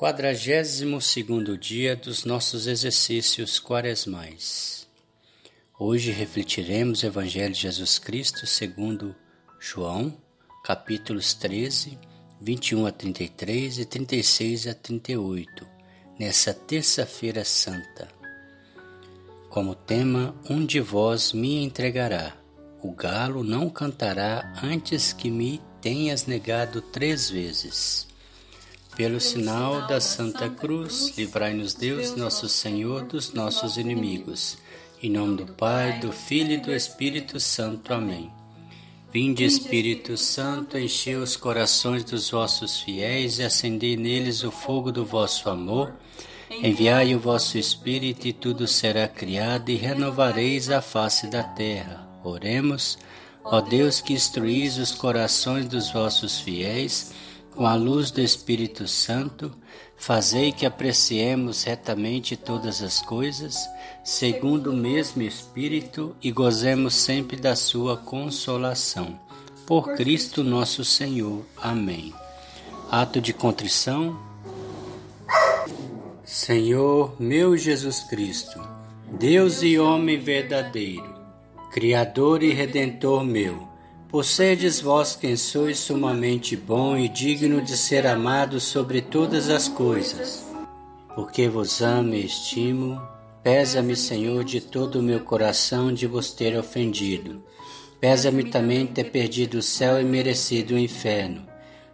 Quadragésimo segundo dia dos nossos exercícios quaresmais. Hoje refletiremos o Evangelho de Jesus Cristo segundo João, capítulos 13, 21 a 33 e 36 a 38, nessa terça-feira santa. Como tema, um de vós me entregará. O galo não cantará antes que me tenhas negado três vezes. Pelo sinal da Santa Cruz, livrai-nos Deus, nosso Senhor, dos nossos inimigos. Em nome do Pai, do Filho e do Espírito Santo. Amém. Vinde, Espírito Santo, enchei os corações dos vossos fiéis e acendei neles o fogo do vosso amor. Enviai o vosso Espírito e tudo será criado e renovareis a face da terra. Oremos, ó Deus que instruís os corações dos vossos fiéis com a luz do Espírito Santo, fazei que apreciemos retamente todas as coisas, segundo o mesmo Espírito, e gozemos sempre da sua consolação. Por Cristo nosso Senhor. Amém. Ato de contrição. Senhor meu Jesus Cristo, Deus e homem verdadeiro, Criador e Redentor meu, por serdes vós quem sois sumamente bom e digno de ser amado sobre todas as coisas. Porque vos amo e estimo, pesa-me, Senhor, de todo o meu coração de vos ter ofendido. Pesa-me também ter perdido o céu e merecido o inferno.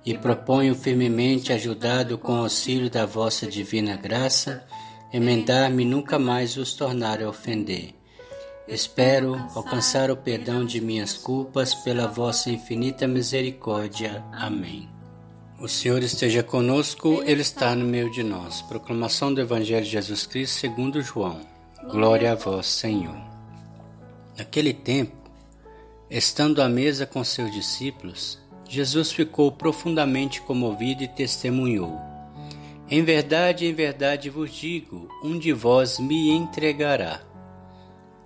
E proponho firmemente, ajudado com o auxílio da vossa divina graça, emendar-me nunca mais vos tornar a ofender Espero alcançar o perdão de minhas culpas pela vossa infinita misericórdia. Amém. O Senhor esteja conosco, Ele está no meio de nós. Proclamação do Evangelho de Jesus Cristo segundo João. Glória a vós, Senhor. Naquele tempo, estando à mesa com seus discípulos, Jesus ficou profundamente comovido e testemunhou: Em verdade, em verdade vos digo, um de vós me entregará.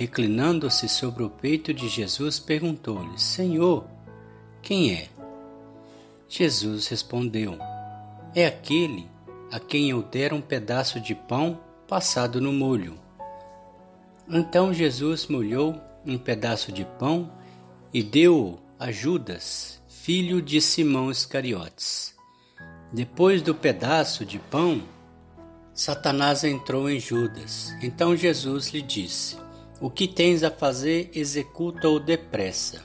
reclinando-se sobre o peito de Jesus, perguntou-lhe: Senhor, quem é? Jesus respondeu: É aquele a quem eu der um pedaço de pão passado no molho. Então Jesus molhou um pedaço de pão e deu-o a Judas, filho de Simão Iscariotes. Depois do pedaço de pão, Satanás entrou em Judas. Então Jesus lhe disse: o que tens a fazer, executa-o depressa.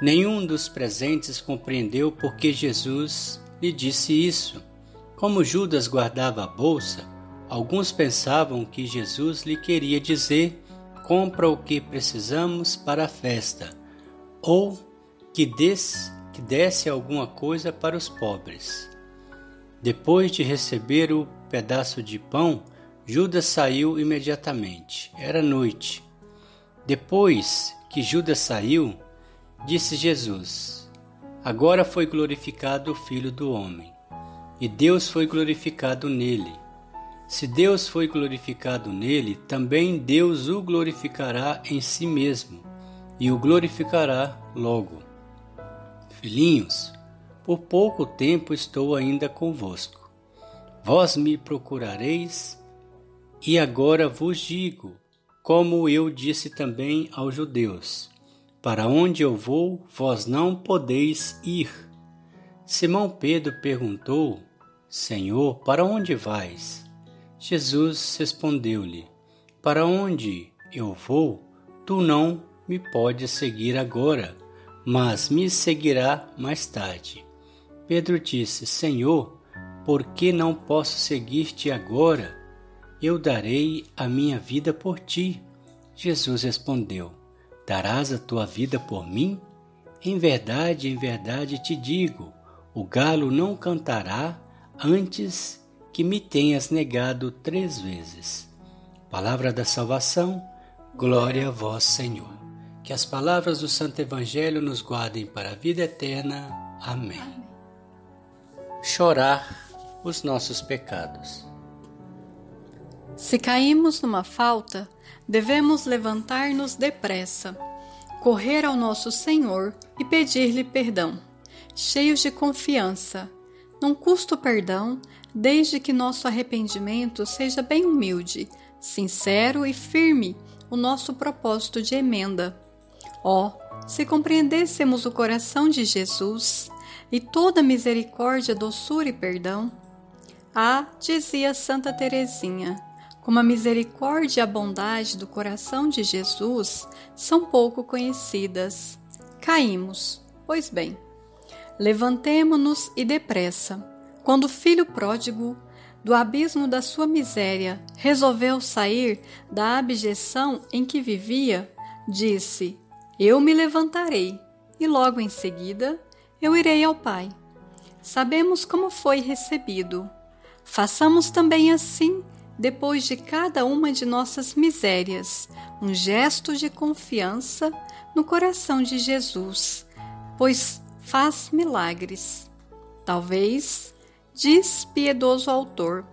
Nenhum dos presentes compreendeu por que Jesus lhe disse isso. Como Judas guardava a bolsa, alguns pensavam que Jesus lhe queria dizer: compra o que precisamos para a festa, ou que desse, que desse alguma coisa para os pobres. Depois de receber o pedaço de pão, Judas saiu imediatamente. Era noite. Depois que Judas saiu, disse Jesus: Agora foi glorificado o Filho do Homem, e Deus foi glorificado nele. Se Deus foi glorificado nele, também Deus o glorificará em si mesmo, e o glorificará logo. Filhinhos, por pouco tempo estou ainda convosco. Vós me procurareis e agora vos digo, como eu disse também aos judeus: Para onde eu vou, vós não podeis ir. Simão Pedro perguntou: Senhor, para onde vais? Jesus respondeu-lhe: Para onde eu vou, tu não me podes seguir agora, mas me seguirá mais tarde. Pedro disse: Senhor, por que não posso seguir-te agora? Eu darei a minha vida por ti. Jesus respondeu: Darás a tua vida por mim? Em verdade, em verdade te digo: o galo não cantará antes que me tenhas negado três vezes. Palavra da salvação, glória a vós, Senhor. Que as palavras do Santo Evangelho nos guardem para a vida eterna. Amém. Chorar os nossos pecados. Se caímos numa falta, devemos levantar-nos depressa, correr ao nosso Senhor e pedir-lhe perdão, cheios de confiança. Não custa o perdão, desde que nosso arrependimento seja bem humilde sincero e firme o nosso propósito de emenda. Ó, oh, se compreendêssemos o coração de Jesus e toda misericórdia, doçura e perdão. Ah, dizia Santa Teresinha, como a misericórdia e a bondade do coração de Jesus são pouco conhecidas. Caímos, pois bem, levantemo-nos e depressa. Quando o filho pródigo do abismo da sua miséria, resolveu sair da abjeção em que vivia, disse: Eu me levantarei, e logo em seguida eu irei ao Pai. Sabemos como foi recebido. Façamos também assim, depois de cada uma de nossas misérias, um gesto de confiança no coração de Jesus, pois faz milagres. Talvez Diz piedoso autor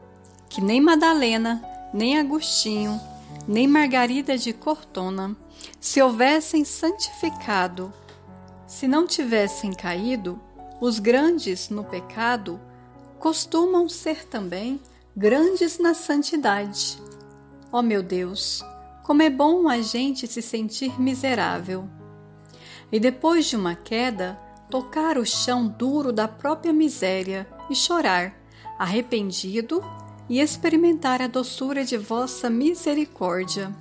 que nem Madalena, nem Agostinho, nem Margarida de Cortona, se houvessem santificado, se não tivessem caído, os grandes no pecado costumam ser também grandes na santidade. Ó oh meu Deus, como é bom a gente se sentir miserável. E depois de uma queda, tocar o chão duro da própria miséria e chorar, arrependido, e experimentar a doçura de vossa misericórdia.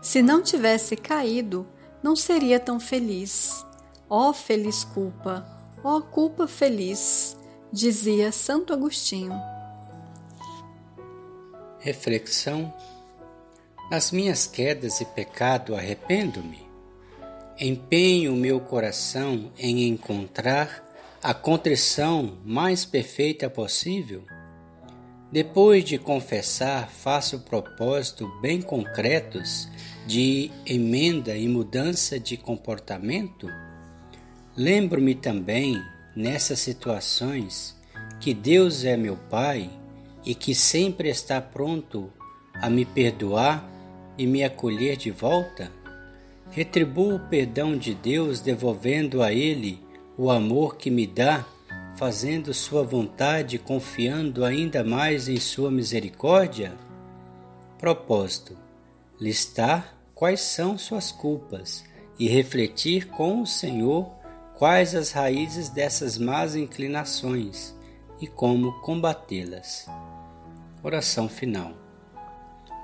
Se não tivesse caído, não seria tão feliz. Ó oh, feliz culpa, ó oh, culpa feliz, dizia Santo Agostinho. Reflexão: Nas minhas quedas e pecado arrependo-me. Empenho meu coração em encontrar a contrição mais perfeita possível? Depois de confessar, faço propósitos bem concretos de emenda e mudança de comportamento? Lembro-me também, nessas situações, que Deus é meu Pai e que sempre está pronto a me perdoar e me acolher de volta? Retribuo o perdão de Deus devolvendo a Ele o amor que me dá, fazendo Sua vontade, confiando ainda mais em Sua misericórdia? Propósito: listar quais são suas culpas e refletir com o Senhor quais as raízes dessas más inclinações e como combatê-las. Oração final.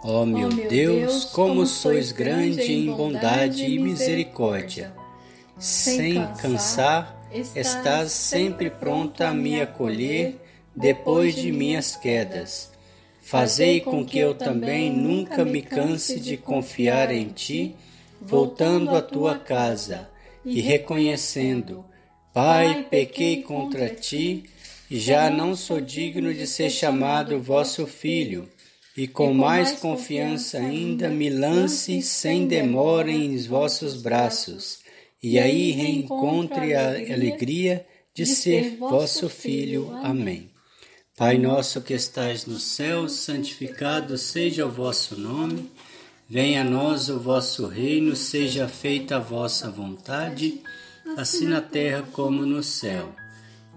Ó oh, meu, oh, meu Deus, Deus, como sois grande em bondade e misericórdia, sem cansar estás sempre pronta a me acolher depois de minhas quedas. Fazei com que eu também nunca me canse de confiar em ti, voltando à tua casa e reconhecendo: Pai, pequei contra ti já não sou digno de ser chamado vosso filho. E com mais confiança ainda me lance sem demora em vossos braços e aí reencontre a alegria de ser vosso Filho. Amém. Pai nosso que estais no céu, santificado seja o vosso nome. Venha a nós o vosso reino, seja feita a vossa vontade, assim na terra como no céu.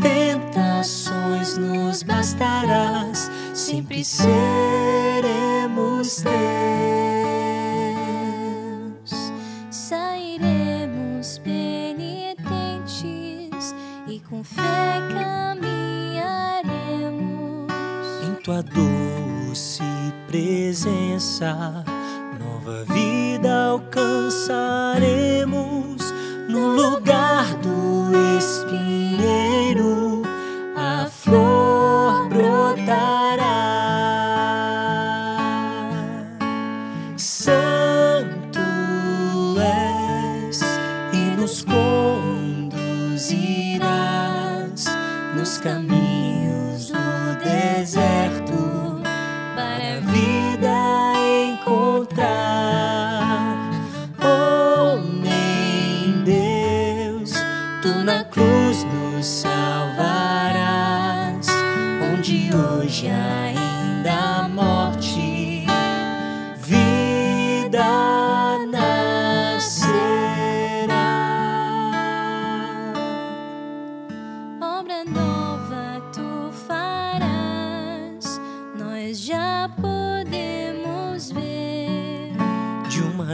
Tentações nos bastarás, sempre seremos teus. Sairemos penitentes e com fé caminharemos. Em tua doce presença,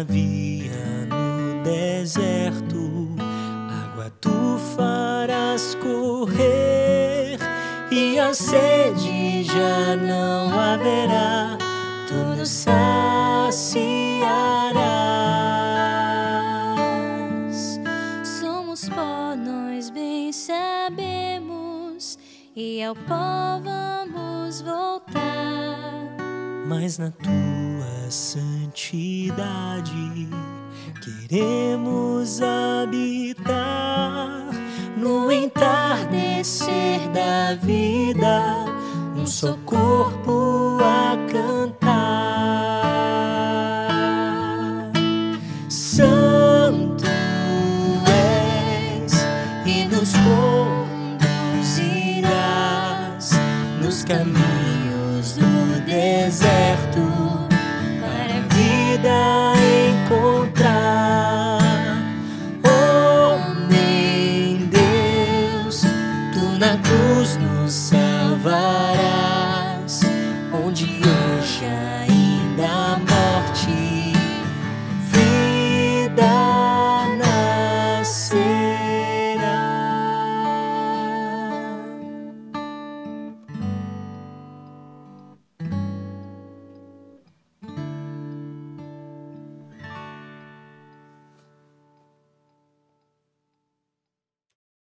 de uma via no deserto, água tu farás correr, e a sede já não haverá, tu nos saciarás. Somos pó, nós bem sabemos, e ao pó vamos voltar. mas na tua santidade queremos habitar no entardecer da vida, um só corpo a cantar. suja ainda da